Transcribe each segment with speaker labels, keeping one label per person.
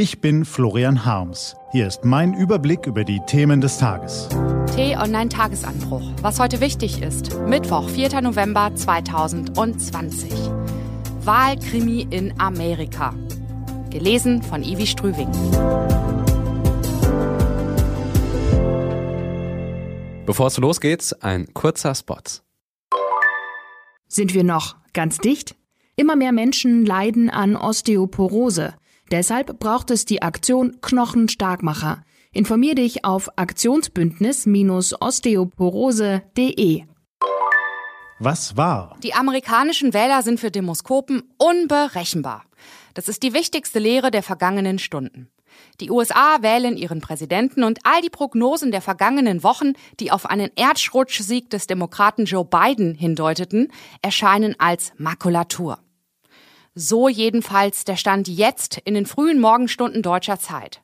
Speaker 1: Ich bin Florian Harms. Hier ist mein Überblick über die Themen des Tages.
Speaker 2: T-Online Tagesanbruch. Was heute wichtig ist. Mittwoch, 4. November 2020. Wahlkrimi in Amerika. Gelesen von Ivi Strüving.
Speaker 3: Bevor es losgeht, ein kurzer Spot.
Speaker 4: Sind wir noch ganz dicht? Immer mehr Menschen leiden an Osteoporose. Deshalb braucht es die Aktion Knochenstarkmacher. Informier dich auf Aktionsbündnis-osteoporose.de.
Speaker 1: Was war?
Speaker 2: Die amerikanischen Wähler sind für Demoskopen unberechenbar. Das ist die wichtigste Lehre der vergangenen Stunden. Die USA wählen ihren Präsidenten und all die Prognosen der vergangenen Wochen, die auf einen Erdschrutschsieg des Demokraten Joe Biden hindeuteten, erscheinen als Makulatur. So jedenfalls der Stand jetzt in den frühen Morgenstunden deutscher Zeit.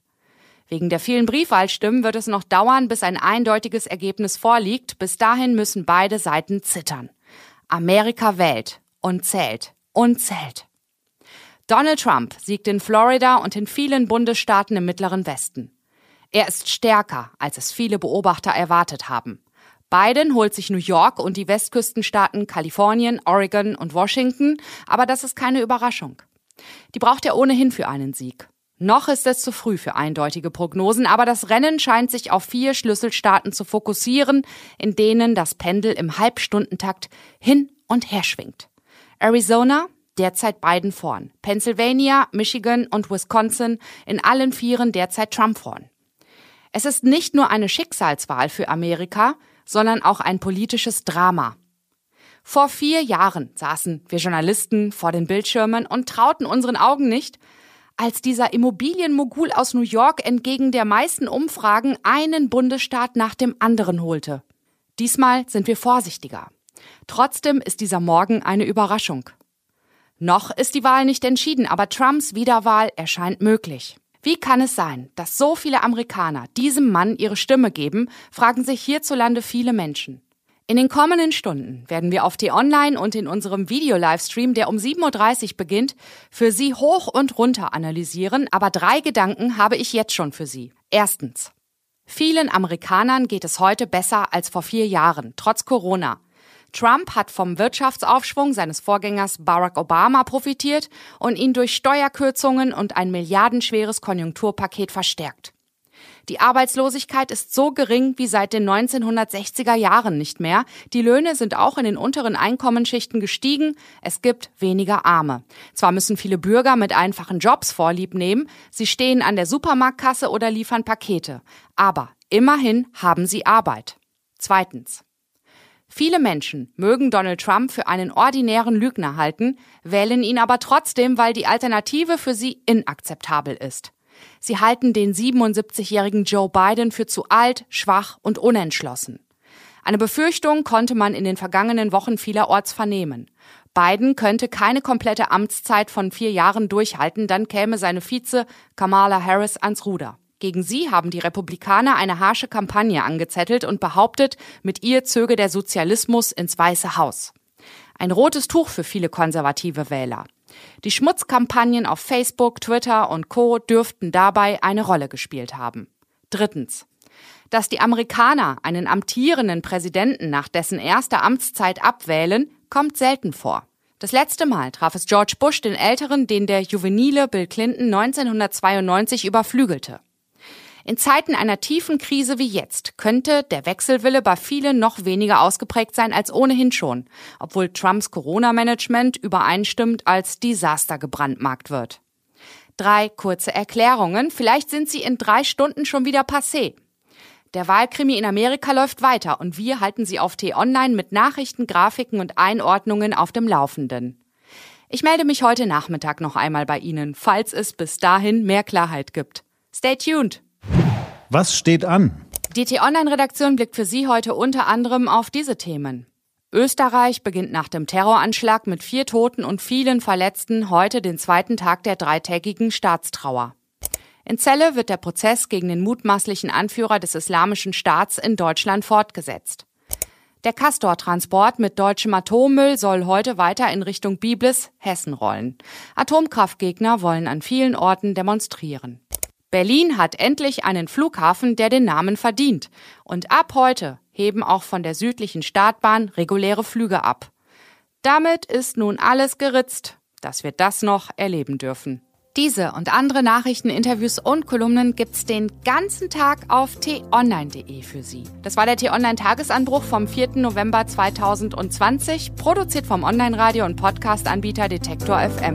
Speaker 2: Wegen der vielen Briefwahlstimmen wird es noch dauern, bis ein eindeutiges Ergebnis vorliegt. Bis dahin müssen beide Seiten zittern. Amerika wählt und zählt und zählt. Donald Trump siegt in Florida und in vielen Bundesstaaten im Mittleren Westen. Er ist stärker, als es viele Beobachter erwartet haben. Biden holt sich New York und die Westküstenstaaten Kalifornien, Oregon und Washington, aber das ist keine Überraschung. Die braucht er ohnehin für einen Sieg. Noch ist es zu früh für eindeutige Prognosen, aber das Rennen scheint sich auf vier Schlüsselstaaten zu fokussieren, in denen das Pendel im Halbstundentakt hin und her schwingt. Arizona, derzeit Biden vorn. Pennsylvania, Michigan und Wisconsin in allen Vieren derzeit Trump vorn. Es ist nicht nur eine Schicksalswahl für Amerika, sondern auch ein politisches Drama. Vor vier Jahren saßen wir Journalisten vor den Bildschirmen und trauten unseren Augen nicht, als dieser Immobilienmogul aus New York entgegen der meisten Umfragen einen Bundesstaat nach dem anderen holte. Diesmal sind wir vorsichtiger. Trotzdem ist dieser Morgen eine Überraschung. Noch ist die Wahl nicht entschieden, aber Trumps Wiederwahl erscheint möglich. Wie kann es sein, dass so viele Amerikaner diesem Mann ihre Stimme geben, fragen sich hierzulande viele Menschen. In den kommenden Stunden werden wir auf T-Online und in unserem Video-Livestream, der um 7.30 Uhr beginnt, für Sie hoch und runter analysieren, aber drei Gedanken habe ich jetzt schon für Sie. Erstens. Vielen Amerikanern geht es heute besser als vor vier Jahren, trotz Corona. Trump hat vom Wirtschaftsaufschwung seines Vorgängers Barack Obama profitiert und ihn durch Steuerkürzungen und ein milliardenschweres Konjunkturpaket verstärkt. Die Arbeitslosigkeit ist so gering wie seit den 1960er Jahren nicht mehr. Die Löhne sind auch in den unteren Einkommensschichten gestiegen. Es gibt weniger Arme. Zwar müssen viele Bürger mit einfachen Jobs Vorlieb nehmen. Sie stehen an der Supermarktkasse oder liefern Pakete. Aber immerhin haben sie Arbeit. Zweitens. Viele Menschen mögen Donald Trump für einen ordinären Lügner halten, wählen ihn aber trotzdem, weil die Alternative für sie inakzeptabel ist. Sie halten den 77-jährigen Joe Biden für zu alt, schwach und unentschlossen. Eine Befürchtung konnte man in den vergangenen Wochen vielerorts vernehmen. Biden könnte keine komplette Amtszeit von vier Jahren durchhalten, dann käme seine Vize Kamala Harris ans Ruder. Gegen sie haben die Republikaner eine harsche Kampagne angezettelt und behauptet, mit ihr zöge der Sozialismus ins Weiße Haus. Ein rotes Tuch für viele konservative Wähler. Die Schmutzkampagnen auf Facebook, Twitter und Co dürften dabei eine Rolle gespielt haben. Drittens. Dass die Amerikaner einen amtierenden Präsidenten nach dessen erster Amtszeit abwählen, kommt selten vor. Das letzte Mal traf es George Bush den Älteren, den der juvenile Bill Clinton 1992 überflügelte. In Zeiten einer tiefen Krise wie jetzt könnte der Wechselwille bei vielen noch weniger ausgeprägt sein als ohnehin schon, obwohl Trumps Corona-Management übereinstimmend als Desaster gebrandmarkt wird. Drei kurze Erklärungen, vielleicht sind sie in drei Stunden schon wieder passé. Der Wahlkrimi in Amerika läuft weiter und wir halten Sie auf T-Online mit Nachrichten, Grafiken und Einordnungen auf dem Laufenden. Ich melde mich heute Nachmittag noch einmal bei Ihnen, falls es bis dahin mehr Klarheit gibt. Stay tuned!
Speaker 1: Was steht an?
Speaker 2: Die T-Online-Redaktion blickt für Sie heute unter anderem auf diese Themen. Österreich beginnt nach dem Terroranschlag mit vier Toten und vielen Verletzten heute den zweiten Tag der dreitägigen Staatstrauer. In Celle wird der Prozess gegen den mutmaßlichen Anführer des Islamischen Staats in Deutschland fortgesetzt. Der Castor-Transport mit deutschem Atommüll soll heute weiter in Richtung Biblis, Hessen rollen. Atomkraftgegner wollen an vielen Orten demonstrieren. Berlin hat endlich einen Flughafen, der den Namen verdient. Und ab heute heben auch von der südlichen Startbahn reguläre Flüge ab. Damit ist nun alles geritzt, dass wir das noch erleben dürfen. Diese und andere Nachrichten, Interviews und Kolumnen gibt's den ganzen Tag auf t-online.de für Sie. Das war der T-Online-Tagesanbruch vom 4. November 2020, produziert vom Online-Radio- und Podcast-Anbieter Detektor FM.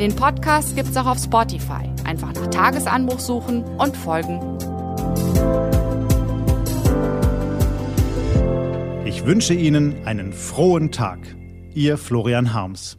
Speaker 2: Den Podcast gibt's auch auf Spotify. Einfach nach Tagesanbruch suchen und folgen.
Speaker 1: Ich wünsche Ihnen einen frohen Tag. Ihr Florian Harms.